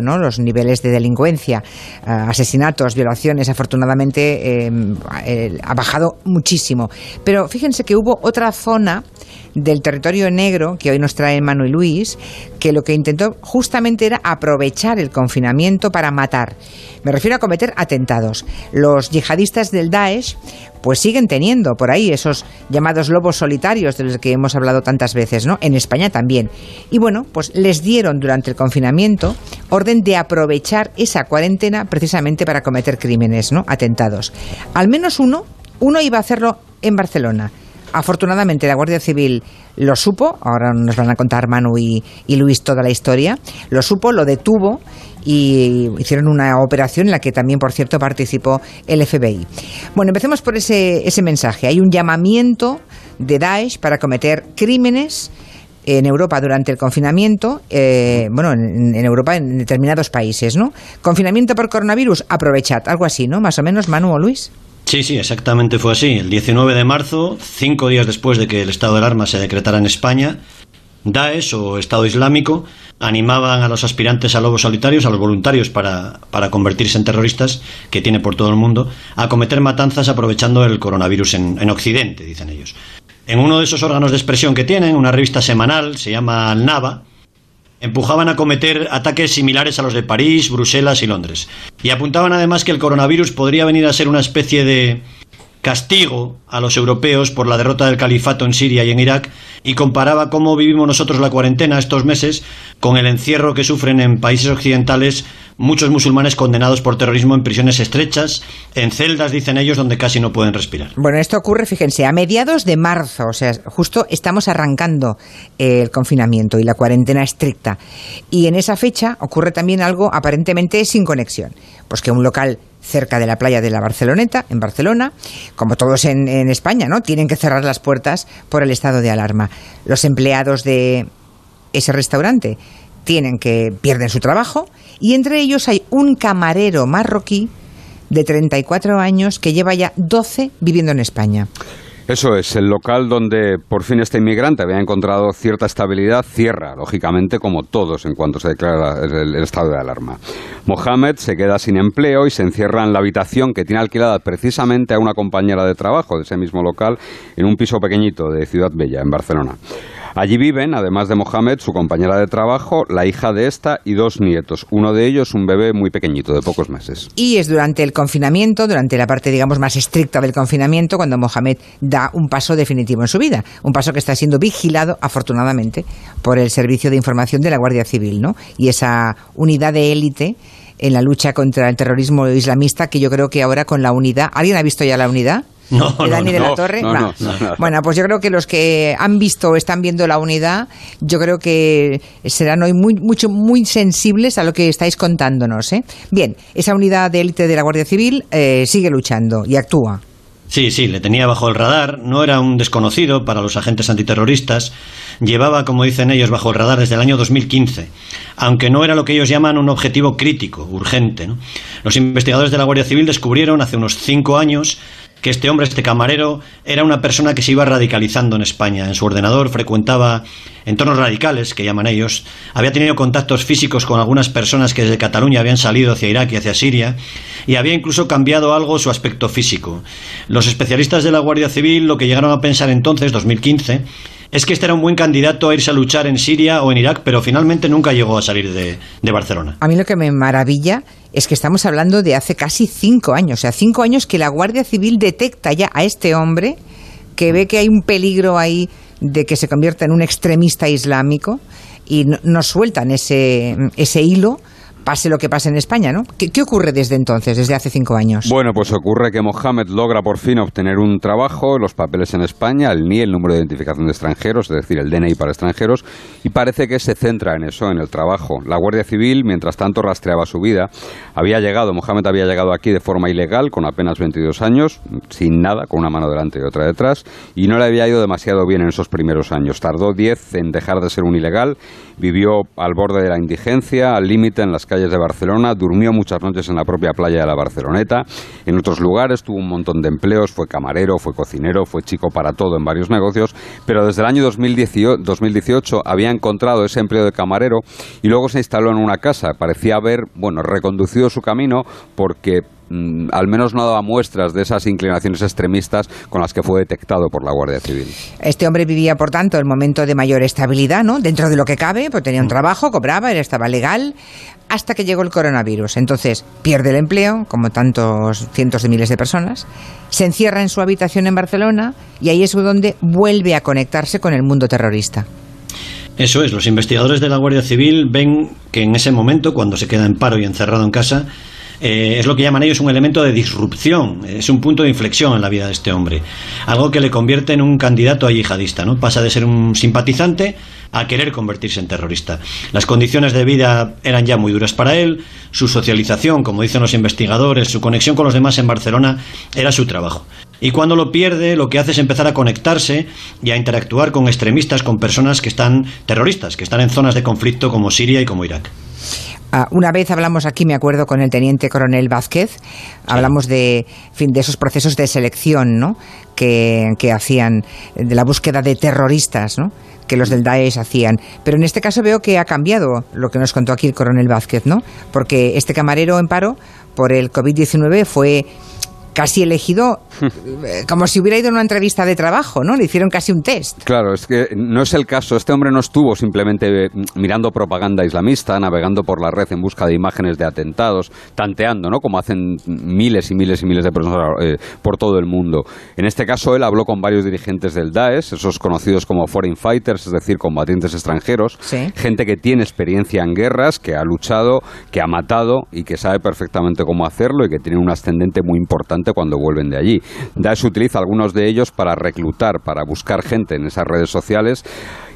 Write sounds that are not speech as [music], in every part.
¿no? los niveles de delincuencia, eh, asesinatos, violaciones, afortunadamente eh, ha bajado muchísimo. Pero fíjense que hubo otra zona del territorio negro que hoy nos trae Manu y Luis, que lo que intentó justamente era aprovechar el confinamiento para matar. Me refiero a cometer atentados. Los yihadistas del Daesh pues siguen teniendo por ahí esos llamados lobos solitarios de los que hemos hablado tantas veces, ¿no? En España también. Y bueno, pues les dieron durante el confinamiento orden de aprovechar esa cuarentena precisamente para cometer crímenes, ¿no? Atentados. Al menos uno, uno iba a hacerlo en Barcelona. Afortunadamente la Guardia Civil lo supo, ahora nos van a contar Manu y, Luis toda la historia, lo supo, lo detuvo y hicieron una operación en la que también, por cierto, participó el FBI. Bueno, empecemos por ese, ese mensaje. Hay un llamamiento de Daesh para cometer crímenes en Europa durante el confinamiento, eh, bueno, en, en, Europa en determinados países, ¿no? Confinamiento por coronavirus, aprovechad, algo así, ¿no? Más o menos, Manu o Luis. Sí, sí, exactamente fue así. El 19 de marzo, cinco días después de que el estado de alarma se decretara en España, Daesh o Estado Islámico animaban a los aspirantes a lobos solitarios, a los voluntarios para, para, convertirse en terroristas, que tiene por todo el mundo, a cometer matanzas aprovechando el coronavirus en, en Occidente, dicen ellos. En uno de esos órganos de expresión que tienen, una revista semanal, se llama Al-Naba, empujaban a cometer ataques similares a los de París, Bruselas y Londres. Y apuntaban además que el coronavirus podría venir a ser una especie de castigo a los europeos por la derrota del califato en Siria y en Irak y comparaba cómo vivimos nosotros la cuarentena estos meses con el encierro que sufren en países occidentales muchos musulmanes condenados por terrorismo en prisiones estrechas, en celdas, dicen ellos, donde casi no pueden respirar. Bueno, esto ocurre, fíjense, a mediados de marzo, o sea, justo estamos arrancando el confinamiento y la cuarentena estricta. Y en esa fecha ocurre también algo aparentemente sin conexión. Pues que un local cerca de la playa de la Barceloneta, en Barcelona, como todos en, en, España, ¿no? Tienen que cerrar las puertas por el estado de alarma. Los empleados de ese restaurante tienen que pierden su trabajo y entre ellos hay un camarero marroquí de 34 años que lleva ya 12 viviendo en España. Eso es, el local donde por fin este inmigrante había encontrado cierta estabilidad cierra, lógicamente, como todos en cuanto se declara el, el, estado de alarma. Mohamed se queda sin empleo y se encierra en la habitación que tiene alquilada precisamente a una compañera de trabajo de ese mismo local en un piso pequeñito de Ciudad Bella, en Barcelona. Allí viven, además de Mohamed, su compañera de trabajo, la hija de esta y dos nietos. Uno de ellos, un bebé muy pequeñito, de pocos meses. Y es durante el confinamiento, durante la parte, digamos, más estricta del confinamiento, cuando Mohamed da un paso definitivo en su vida. Un paso que está siendo vigilado, afortunadamente, por el Servicio de Información de la Guardia Civil, ¿no? Y esa unidad de élite en la lucha contra el terrorismo islamista, que yo creo que ahora con la unidad. ¿Alguien ha visto ya la unidad? No, de Dani no, de la Torre. no. Bueno, pues yo creo que los que han visto o están viendo la unidad, yo creo que serán hoy muy, mucho, muy sensibles a lo que estáis contándonos. ¿eh? Bien, esa unidad de élite de la Guardia Civil eh, sigue luchando y actúa. Sí, sí, le tenía bajo el radar, no era un desconocido para los agentes antiterroristas, llevaba, como dicen ellos, bajo el radar desde el año 2015, aunque no era lo que ellos llaman un objetivo crítico, urgente. ¿no? Los investigadores de la Guardia Civil descubrieron hace unos cinco años que este hombre, este camarero, era una persona que se iba radicalizando en España. En su ordenador frecuentaba entornos radicales, que llaman ellos, había tenido contactos físicos con algunas personas que desde Cataluña habían salido hacia Irak y hacia Siria, y había incluso cambiado algo su aspecto físico. Los especialistas de la Guardia Civil lo que llegaron a pensar entonces, 2015, es que este era un buen candidato a irse a luchar en Siria o en Irak, pero finalmente nunca llegó a salir de, de Barcelona. A mí lo que me maravilla es que estamos hablando de hace casi cinco años, o sea, cinco años que la Guardia Civil detecta ya a este hombre, que ve que hay un peligro ahí de que se convierta en un extremista islámico y no, sueltan ese, ese hilo pase lo que pase en España, ¿no? ¿Qué, ¿Qué, ocurre desde entonces, desde hace cinco años? Bueno, pues ocurre que Mohamed logra por fin obtener un trabajo, los papeles en España, el NIE, el número de identificación de extranjeros, es decir, el DNI para extranjeros, y parece que se centra en eso, en el trabajo. La Guardia Civil, mientras tanto, rastreaba su vida. Había llegado, Mohamed había llegado aquí de forma ilegal, con apenas 22 años, sin nada, con una mano delante y otra detrás, y no le había ido demasiado bien en esos primeros años. Tardó 10 en dejar de ser un ilegal, vivió al borde de la indigencia, al límite en las calles de Barcelona, durmió muchas noches en la propia playa de la Barceloneta, en otros lugares tuvo un montón de empleos, fue camarero, fue cocinero, fue chico para todo en varios negocios, pero desde el año 2018, había encontrado ese empleo de camarero y luego se instaló en una casa. Parecía haber, bueno, reconducido su camino porque Mm, al menos no daba muestras de esas inclinaciones extremistas con las que fue detectado por la Guardia Civil. Este hombre vivía, por tanto, el momento de mayor estabilidad, ¿no? Dentro de lo que cabe, pues tenía un mm. trabajo, cobraba, él estaba legal, hasta que llegó el coronavirus. Entonces, pierde el empleo, como tantos cientos de miles de personas, se encierra en su habitación en Barcelona y ahí es donde vuelve a conectarse con el mundo terrorista. Eso es, los investigadores de la Guardia Civil ven que en ese momento, cuando se queda en paro y encerrado en casa, eh, es lo que llaman ellos un elemento de disrupción, es un punto de inflexión en la vida de este hombre, algo que le convierte en un candidato a yihadista, ¿no? Pasa de ser un simpatizante a querer convertirse en terrorista. Las condiciones de vida eran ya muy duras para él, su socialización, como dicen los investigadores, su conexión con los demás en Barcelona era su trabajo. Y cuando lo pierde, lo que hace es empezar a conectarse y a interactuar con extremistas, con personas que están terroristas, que están en zonas de conflicto como Siria y como Irak. Ah, una vez hablamos aquí, me acuerdo, con el teniente coronel Vázquez, hablamos de, fin, de esos procesos de selección ¿no? que, que hacían, de la búsqueda de terroristas, ¿no? que los del Daesh hacían. Pero en este caso veo que ha cambiado lo que nos contó aquí el coronel Vázquez, ¿no? Porque este camarero en paro por el COVID-19 fue casi elegido eh, como si hubiera ido a una entrevista de trabajo, ¿no? Le hicieron casi un test. Claro, es que no es el caso. Este hombre no estuvo simplemente eh, mirando propaganda islamista, navegando por la red en busca de imágenes de atentados, tanteando, ¿no? Como hacen miles y miles y miles de personas eh, por todo el mundo. En este caso, él habló con varios dirigentes del Daesh, esos conocidos como foreign fighters, es decir, combatientes extranjeros, gente que tiene experiencia en guerras, que ha luchado, que ha matado y que sabe perfectamente cómo hacerlo y que tiene un ascendente muy importante cuando vuelven de allí. Daesh utiliza algunos de ellos para reclutar, para buscar gente en esas redes sociales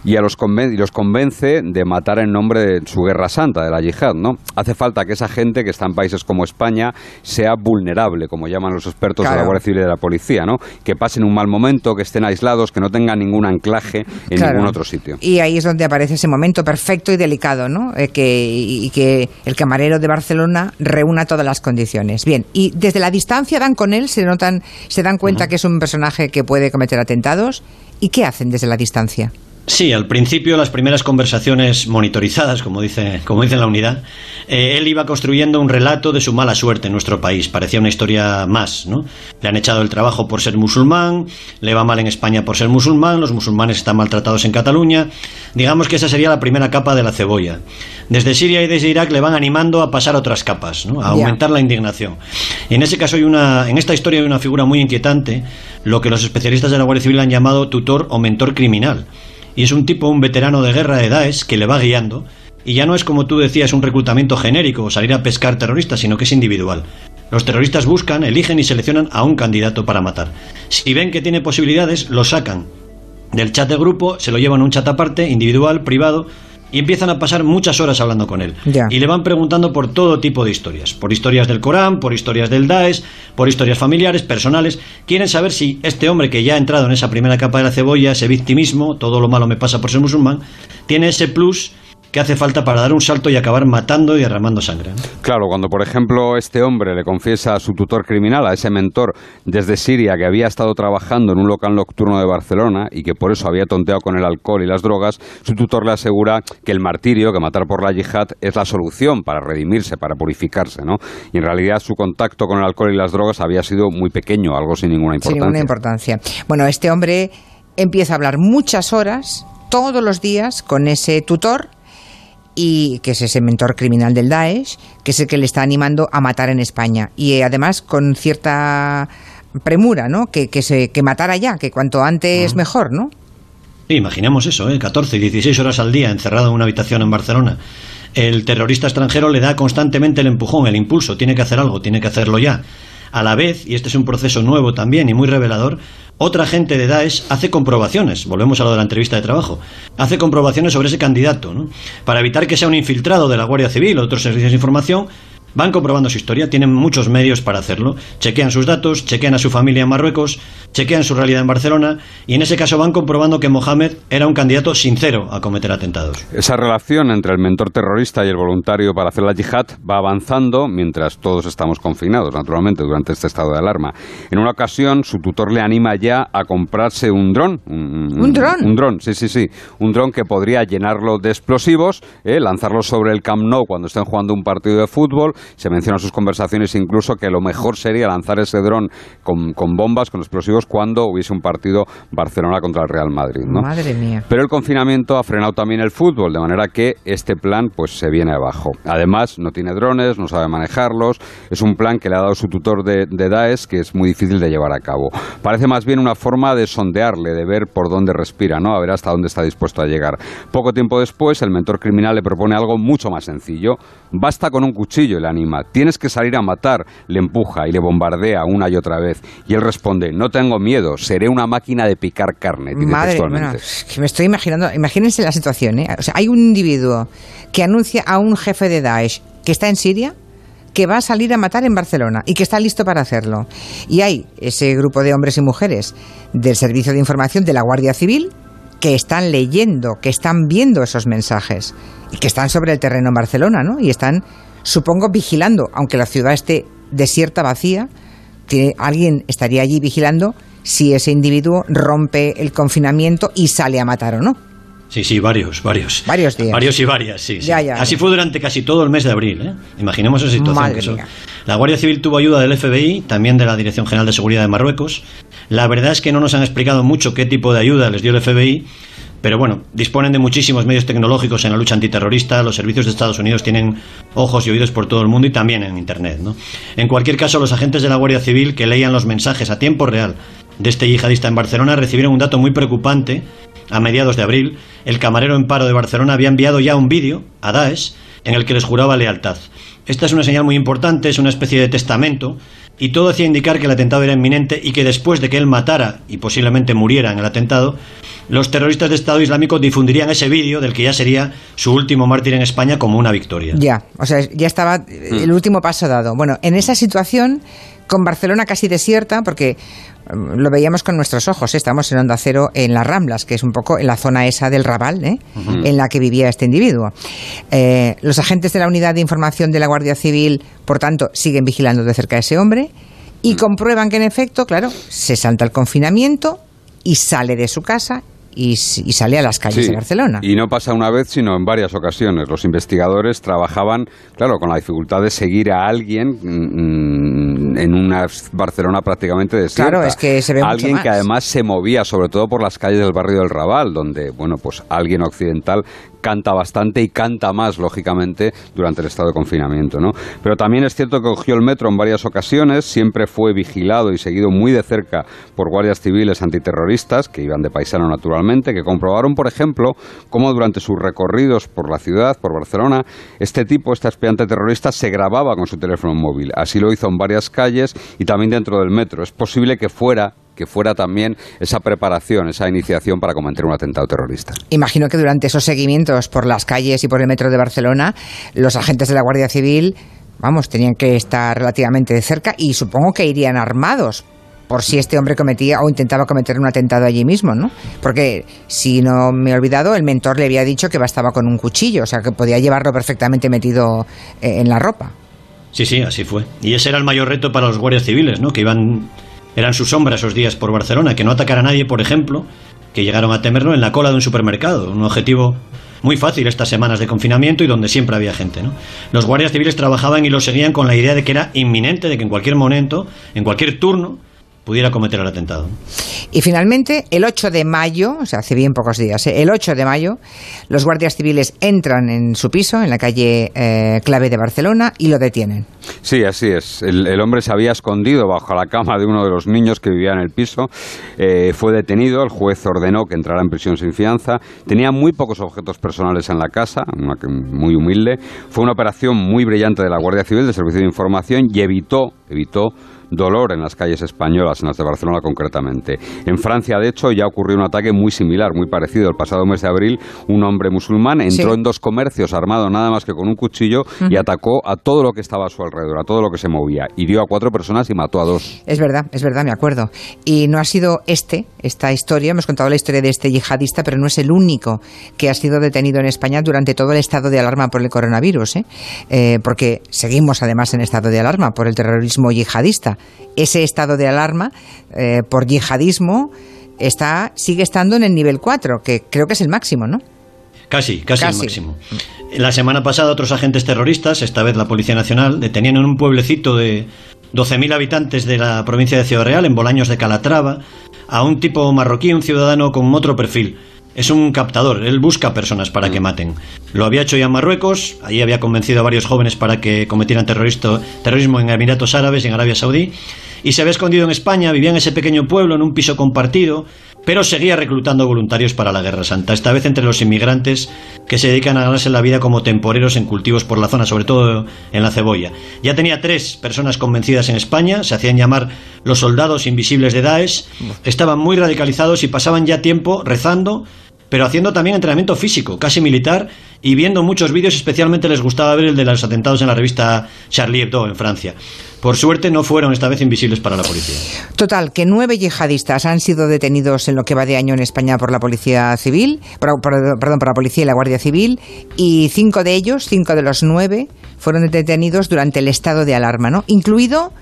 y, a los, y los convence de matar en nombre de su guerra santa, de la yihad. ¿no? Hace falta que esa gente que está en países como España sea vulnerable, como llaman los expertos de la Guardia Civil y de la Policía, ¿no? que pasen un mal momento, que estén aislados, que no tengan ningún anclaje en ningún otro sitio. Y ahí es donde aparece ese momento perfecto y delicado, ¿no? Eh, que, y que el camarero de Barcelona reúna todas las condiciones. Bien, y desde la distancia dan con él, se notan, se dan cuenta que es un personaje que puede cometer atentados. ¿Y qué hacen desde la distancia? Sí, al principio las primeras conversaciones monitorizadas, como dice, como dice la unidad, eh, él iba construyendo un relato de su mala suerte en nuestro país. Parecía una historia más, ¿no? Le han echado el trabajo por ser musulmán, le va mal en España por ser musulmán, los musulmanes están maltratados en Cataluña. Digamos que esa sería la primera capa de la cebolla. Desde Siria y desde Irak le van animando a pasar otras capas, ¿no? A aumentar la indignación. Y en ese caso hay una, en esta historia hay una figura muy inquietante, lo que los especialistas de la Guardia Civil han llamado tutor o mentor criminal y es un tipo, un veterano de guerra de Daesh que le va guiando. Y ya no es como tú decías un reclutamiento genérico o salir a pescar terroristas, sino que es individual. Los terroristas buscan, eligen y seleccionan a un candidato para matar. Si ven que tiene posibilidades, lo sacan del chat de grupo, se lo llevan a un chat aparte, individual, privado, y empiezan a pasar muchas horas hablando con él. Y le van preguntando por todo tipo de historias, por historias del Corán, por historias del Daesh, por historias familiares, personales. Quieren saber si este hombre que ya ha entrado en esa primera capa de la cebolla, ese victimismo, todo lo malo me pasa por ser musulmán, tiene ese plus que hace falta para dar un salto y acabar matando y derramando sangre. Claro, cuando por ejemplo este hombre le confiesa a su tutor criminal, a ese mentor desde Siria que había estado trabajando en un local nocturno de Barcelona y que por eso había tonteado con el alcohol y las drogas, su tutor le asegura que el martirio, que matar por la yihad, es la solución para redimirse, para purificarse, ¿no? Y en realidad su contacto con el alcohol y las drogas había sido muy pequeño, algo sin ninguna importancia. Sin ninguna importancia. Bueno, este hombre empieza a hablar muchas horas todos los días con ese tutor y que es ese mentor criminal del Daesh, que es el que le está animando a matar en España. Y eh, además con cierta premura, ¿no? Que, que, se, que matara ya, que cuanto antes mejor, ¿no? Sí, imaginemos eso, ¿eh? 14 y 16 horas al día encerrado en una habitación en Barcelona. El terrorista extranjero le da constantemente el empujón, el impulso, tiene que hacer algo, tiene que hacerlo ya. A la vez, y este es un proceso nuevo también y muy revelador, otra gente de Daesh hace comprobaciones, volvemos a lo de la entrevista de trabajo, hace comprobaciones sobre ese candidato, ¿no? para evitar que sea un infiltrado de la Guardia Civil o otros servicios de información, van comprobando su historia, tienen muchos medios para hacerlo, chequean sus datos, chequean a su familia en Marruecos, chequean su realidad en Barcelona y en ese caso van comprobando que Mohamed era un candidato sincero a cometer atentados. Esa relación entre el mentor terrorista y el voluntario para hacer la yihad va avanzando mientras todos estamos confinados, naturalmente, durante este estado de alarma. En una ocasión, su tutor le anima ya a comprarse un dron. ¿Un, dron? Un dron, sí, sí, sí. Un dron que podría llenarlo de explosivos, eh, lanzarlo sobre el Camp Nou cuando estén jugando un partido de fútbol. Se menciona en sus conversaciones incluso que lo mejor sería lanzar ese dron con, con bombas, con explosivos, cuando hubiese un partido Barcelona contra el Real Madrid. ¿no? Madre mía. Pero el confinamiento ha frenado también el fútbol, de manera que este plan pues se viene abajo. Además, no tiene drones, no sabe manejarlos, es un plan que le ha dado su tutor de, de Daesh que es muy difícil de llevar a cabo. Parece más bien una forma de sondearle, de ver por dónde respira, ¿no? A ver hasta dónde está dispuesto a llegar. Poco tiempo después, el mentor criminal le propone algo mucho más sencillo. Basta con un cuchillo y le anima. Tienes que salir a matar, le empuja y le bombardea una y otra vez. Y él responde, no tengo miedo, seré una máquina de picar carne. Madre, textualmente. bueno, es que me estoy imaginando, imagínense la situación, ¿eh? O sea, hay un individuo que anuncia a un jefe de Daesh que está en Siria, que va a salir a matar en Barcelona y que está listo para hacerlo. Y hay ese grupo de hombres y mujeres del Servicio de Información de la Guardia Civil que están leyendo, que están viendo esos mensajes y que están sobre el terreno en Barcelona, ¿no? Y están, supongo, vigilando, aunque la ciudad esté desierta, vacía, tiene, alguien estaría allí vigilando si ese individuo rompe el confinamiento y sale a matar o no. Sí, sí, varios, varios. Varios días. Varios y varias, sí. sí. Ya, ya, Así ya. fue durante casi todo el mes de abril. ¿eh? Imaginemos esa situación. Madre que eso- mía. La Guardia Civil tuvo ayuda del FBI, también de la Dirección General de Seguridad de Marruecos. La verdad es que no nos han explicado mucho qué tipo de ayuda les dio el FBI, pero bueno, disponen de muchísimos medios tecnológicos en la lucha antiterrorista. Los servicios de Estados Unidos tienen ojos y oídos por todo el mundo y también en Internet. ¿no? En cualquier caso, los agentes de la Guardia Civil que leían los mensajes a tiempo real de este yihadista en Barcelona recibieron un dato muy preocupante. A mediados de abril, el camarero en paro de Barcelona había enviado ya un vídeo a Daesh en el que les juraba lealtad. Esta es una señal muy importante, es una especie de testamento, y todo hacía indicar que el atentado era inminente y que después de que él matara y posiblemente muriera en el atentado, los terroristas de Estado Islámico difundirían ese vídeo del que ya sería su último mártir en España como una victoria. Ya, o sea, ya estaba el último paso dado. Bueno, en esa situación, con Barcelona casi desierta, porque mm, lo veíamos con nuestros ojos, ¿eh? estamos en Onda Cero en las Ramblas, que es un poco en la zona esa del Raval, ¿eh? en la que vivía este individuo. Eh, los agentes de la Unidad de Información de la Guardia Civil, por tanto, siguen vigilando de cerca a ese hombre y comprueban que, en efecto, claro, se salta el confinamiento y sale de su casa y, y sale a las calles Sí, de Barcelona. Y no pasa una vez, sino en varias ocasiones. Los investigadores trabajaban, claro, con la dificultad de seguir a alguien mm, en una Barcelona prácticamente desierta. Claro, es que se ve mucho Alguien que más. además se movía, sobre todo por las calles del barrio del Raval, donde, bueno, pues alguien occidental canta bastante y canta más, lógicamente, durante el estado de confinamiento, ¿no? Pero también es cierto que cogió el metro en varias ocasiones, siempre fue vigilado y seguido muy de cerca por guardias civiles antiterroristas, que iban de paisano naturalmente, que comprobaron, por ejemplo, cómo durante sus recorridos por la ciudad, por Barcelona, este tipo, este aspirante terrorista, se grababa con su teléfono móvil. Así lo hizo en varias calles y también dentro del metro. Es posible que fuera que fuera también esa preparación, esa iniciación para cometer un atentado terrorista. Imagino que durante esos seguimientos por las calles y por el metro de Barcelona, los agentes de la Guardia Civil, vamos, tenían que estar relativamente de cerca y supongo que irían armados por si este hombre cometía o intentaba cometer un atentado allí mismo, ¿no? Porque si no me he olvidado, el mentor le había dicho que bastaba con un cuchillo, o sea que podía llevarlo perfectamente metido eh, en la ropa. Sí, sí, así fue. Y ese era el mayor reto para los guardias civiles, ¿no? Que iban eran su sombra esos días por Barcelona, que no atacara a nadie, por ejemplo, que llegaron a temerlo en la cola de un supermercado, un objetivo muy fácil estas semanas de confinamiento y donde siempre había gente, ¿no? Los guardias civiles trabajaban y lo seguían con la idea de que era inminente, de que en cualquier momento, en cualquier turno, pudiera cometer el atentado. Y finalmente, el 8 de mayo, o sea, hace bien pocos días, ¿eh? el 8 de mayo, los guardias civiles entran en su piso, en la calle eh, clave de Barcelona, y lo detienen. Sí, así es. El, el hombre se había escondido bajo la cama de uno de los niños que vivía en el piso. Eh, fue detenido. El juez ordenó que entrara en prisión sin fianza. Tenía muy pocos objetos personales en la casa, una que- muy humilde. Fue una operación muy brillante de la Guardia Civil, de Servicio de Información, y evitó evitó dolor en las calles españolas, en las de Barcelona concretamente. En Francia, de hecho, ya ocurrió un ataque muy similar, muy parecido. El pasado mes de abril, un hombre musulmán entró en dos comercios armado nada más que con un cuchillo y atacó a todo lo que estaba a su alrededor, a todo lo que se movía. Hirió a cuatro personas y mató a dos. Es verdad, es verdad, me acuerdo. Y no ha sido este, esta historia, hemos contado la historia de este yihadista, pero no es el único que ha sido detenido en España durante todo el estado de alarma por el coronavirus, ¿eh? Eh, porque seguimos además en estado de alarma por el terrorismo yihadista ese estado de alarma eh, por yihadismo está, sigue estando en el nivel 4, que creo que es el máximo, ¿no? Casi, casi, el máximo. La semana pasada otros agentes terroristas, esta vez la Policía Nacional, detenían en un pueblecito de 12.000 habitantes de la provincia de Ciudad Real, en Bolaños de Calatrava, a un tipo marroquí, un ciudadano con otro perfil. Es un captador, él busca personas para que maten. Lo había hecho ya en Marruecos, allí había convencido a varios jóvenes para que cometieran terrorismo en Emiratos Árabes y en Arabia Saudí, y se había escondido en España, vivía en ese pequeño pueblo, en un piso compartido, pero seguía reclutando voluntarios para la Guerra Santa, esta vez entre los inmigrantes que se dedican a ganarse la vida como temporeros en cultivos por la zona, sobre todo en la cebolla. Ya tenía tres personas convencidas en España, se hacían llamar los soldados invisibles de Daesh, estaban muy radicalizados y pasaban ya tiempo rezando pero haciendo también entrenamiento físico, casi militar, y viendo muchos vídeos, especialmente les gustaba ver el de los atentados en la revista Charlie Hebdo en Francia. Por suerte no fueron esta vez invisibles para la policía. Total, que nueve yihadistas han sido detenidos en lo que va de año en España por la Policía Civil, perdón, por la Policía y la Guardia Civil, y cinco de ellos, cinco de los nueve, fueron detenidos durante el estado de alarma, ¿no? Incluido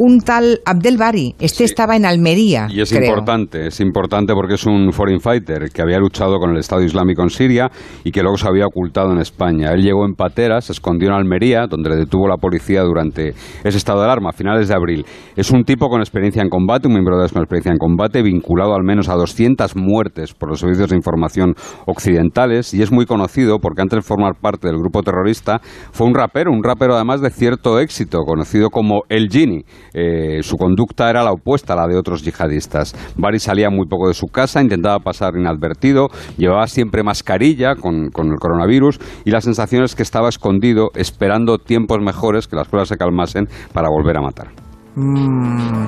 un tal Abdel Bari. Este estaba en Almería. Y es importante, es importante porque es un foreign fighter que había luchado con el Estado Islámico en Siria y que luego se había ocultado en España. Él llegó en Patera, se escondió en Almería, donde le detuvo la policía durante ese estado de alarma, a finales de abril. Es un tipo con experiencia en combate, un miembro de con experiencia en combate, vinculado al menos a 200 muertes por los servicios de información occidentales y es muy conocido porque antes de formar parte del grupo terrorista fue un rapero, un rapero además de cierto éxito, conocido como El Gini eh, su conducta era la opuesta a la de otros yihadistas. Bari salía muy poco de su casa, intentaba pasar inadvertido, llevaba siempre mascarilla con, el coronavirus y la sensación es que estaba escondido esperando tiempos mejores, que las cosas se calmasen, para volver a matar. Mm.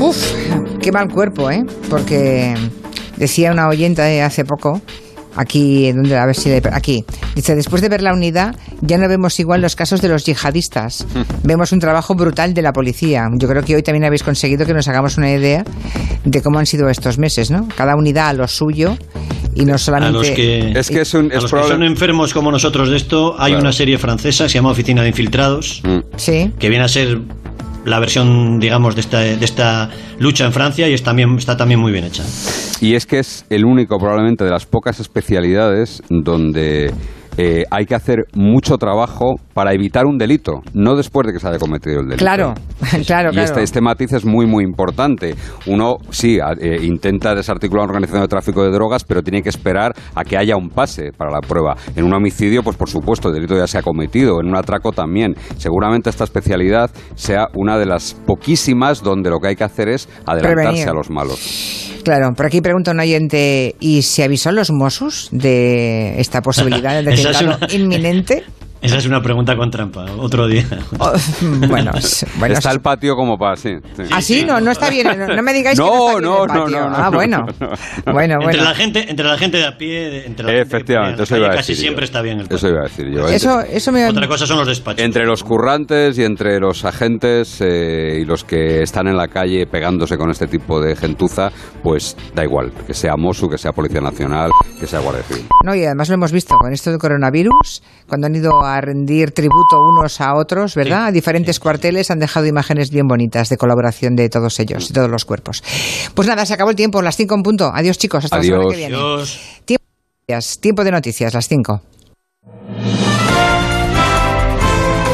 Uf, qué mal cuerpo, ¿eh? Porque decía una oyenta hace poco Aquí, donde, a ver si aquí. Dice, después de ver la unidad, ya no vemos igual los casos de los yihadistas. vemos un trabajo brutal de la policía. Yo creo que hoy también habéis conseguido que nos hagamos una idea de cómo han sido estos meses, ¿no? Cada unidad a lo suyo y no solamente... A los que, es que, es un, a los que son enfermos como nosotros de esto, hay una serie francesa, se llama Oficina de Infiltrados, sí. que viene a ser la versión, digamos, de esta, de esta lucha en Francia y también, está también muy bien hecha. Y es que es el único, probablemente, de las pocas especialidades donde eh, hay que hacer mucho trabajo para evitar un delito, no después de que se haya cometido el delito. Claro, [laughs] claro, y Este, este, matiz es muy, muy importante. Uno, sí, eh, intenta desarticular una organización de tráfico de drogas, pero tiene que esperar a que haya un pase para la prueba. En un homicidio, pues por supuesto, el delito ya se ha cometido. En un atraco también. Seguramente esta especialidad sea una de las poquísimas donde lo que hay que hacer es adelantarse a los malos. Claro, por aquí pregunta un oyente, ¿y se avisó a los Mossos de esta posibilidad de [laughs] atentado inminente? Esa es una pregunta con trampa, otro día. Oh, bueno, [laughs] bueno, está el patio como para, sí. ¿Ah, sí? No, no está bien. No, me digáis no, que no está bien no, el patio. No, no, ah, bueno. [laughs] bueno, Entre la gente, entre la gente de a pie, entre la Efectivamente, eso iba a decir casi siempre está bien el patio. Eso iba a decir yo. Eso, eso me... Otra cosa son los despachos. Entre los currantes y entre los agentes eh, y los que están en la calle pegándose con este tipo de gentuza, pues da igual, que sea MOSU, que sea Policía Nacional, que sea Guardia Civil. No, y además lo hemos visto con esto del coronavirus, cuando han ido a rendir tributo unos a otros, ¿verdad? a diferentes cuarteles han dejado imágenes bien bonitas de colaboración de todos ellos, de todos los cuerpos. Pues nada, se acabó el tiempo, las 5 en punto. Adiós chicos, hasta la semana que viene. Adiós. Tiempo, tiempo de noticias, las 5.